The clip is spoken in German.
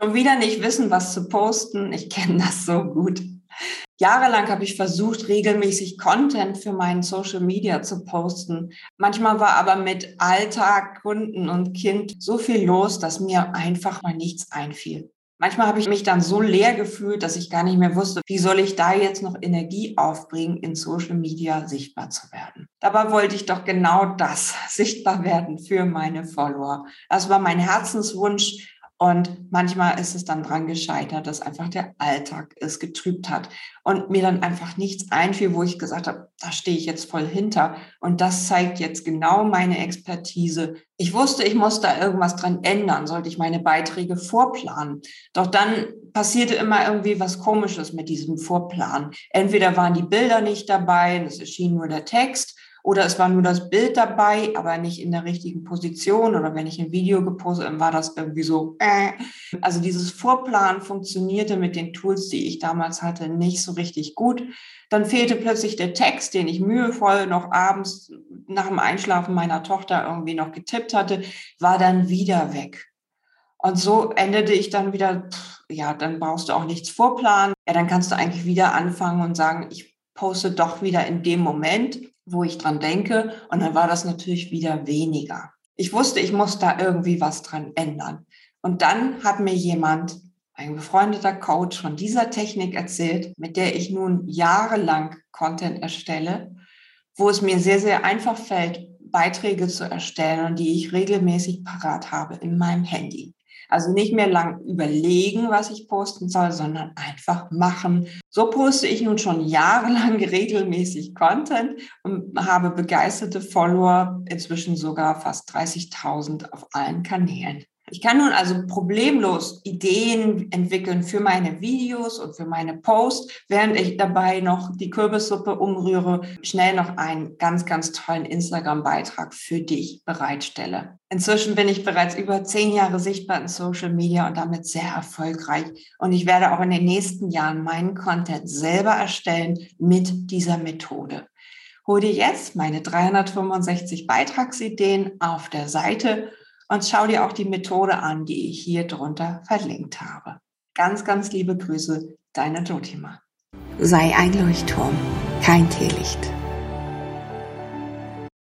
Schon wieder nicht wissen, was zu posten. Ich kenne das so gut. Jahrelang habe ich versucht, regelmäßig Content für meinen Social Media zu posten. Manchmal war aber mit Alltag, Kunden und Kind so viel los, dass mir einfach mal nichts einfiel. Manchmal habe ich mich dann so leer gefühlt, dass ich gar nicht mehr wusste, wie soll ich da jetzt noch Energie aufbringen, in Social Media sichtbar zu werden. Dabei wollte ich doch genau das, sichtbar werden für meine Follower. Das war mein Herzenswunsch und manchmal ist es dann dran gescheitert, dass einfach der Alltag es getrübt hat und mir dann einfach nichts einfiel, wo ich gesagt habe, da stehe ich jetzt voll hinter. Und das zeigt jetzt genau meine Expertise. Ich wusste, ich muss da irgendwas dran ändern, sollte ich meine Beiträge vorplanen. Doch dann passierte immer irgendwie was Komisches mit diesem Vorplan. Entweder waren die Bilder nicht dabei, es erschien nur der Text oder es war nur das Bild dabei, aber nicht in der richtigen Position. Oder wenn ich ein Video gepostet habe, war das irgendwie so. Äh. Also dieses Vorplan funktionierte mit den Tools, die ich damals hatte, nicht so richtig gut. Dann fehlte plötzlich der Text, den ich mühevoll noch abends nach dem Einschlafen meiner Tochter irgendwie noch getippt hatte, war dann wieder weg. Und so endete ich dann wieder, ja, dann brauchst du auch nichts vorplanen. Ja, dann kannst du eigentlich wieder anfangen und sagen, ich poste doch wieder in dem Moment wo ich dran denke. Und dann war das natürlich wieder weniger. Ich wusste, ich muss da irgendwie was dran ändern. Und dann hat mir jemand, ein befreundeter Coach von dieser Technik erzählt, mit der ich nun jahrelang Content erstelle, wo es mir sehr, sehr einfach fällt, Beiträge zu erstellen und die ich regelmäßig parat habe in meinem Handy. Also nicht mehr lang überlegen, was ich posten soll, sondern einfach machen. So poste ich nun schon jahrelang regelmäßig Content und habe begeisterte Follower, inzwischen sogar fast 30.000 auf allen Kanälen. Ich kann nun also problemlos Ideen entwickeln für meine Videos und für meine Posts, während ich dabei noch die Kürbissuppe umrühre, schnell noch einen ganz, ganz tollen Instagram-Beitrag für dich bereitstelle. Inzwischen bin ich bereits über zehn Jahre sichtbar in Social Media und damit sehr erfolgreich. Und ich werde auch in den nächsten Jahren meinen Content selber erstellen mit dieser Methode. Hol dir jetzt meine 365 Beitragsideen auf der Seite und schau dir auch die Methode an, die ich hier drunter verlinkt habe. Ganz, ganz liebe Grüße, deine Jotima. Sei ein Leuchtturm, kein Teelicht.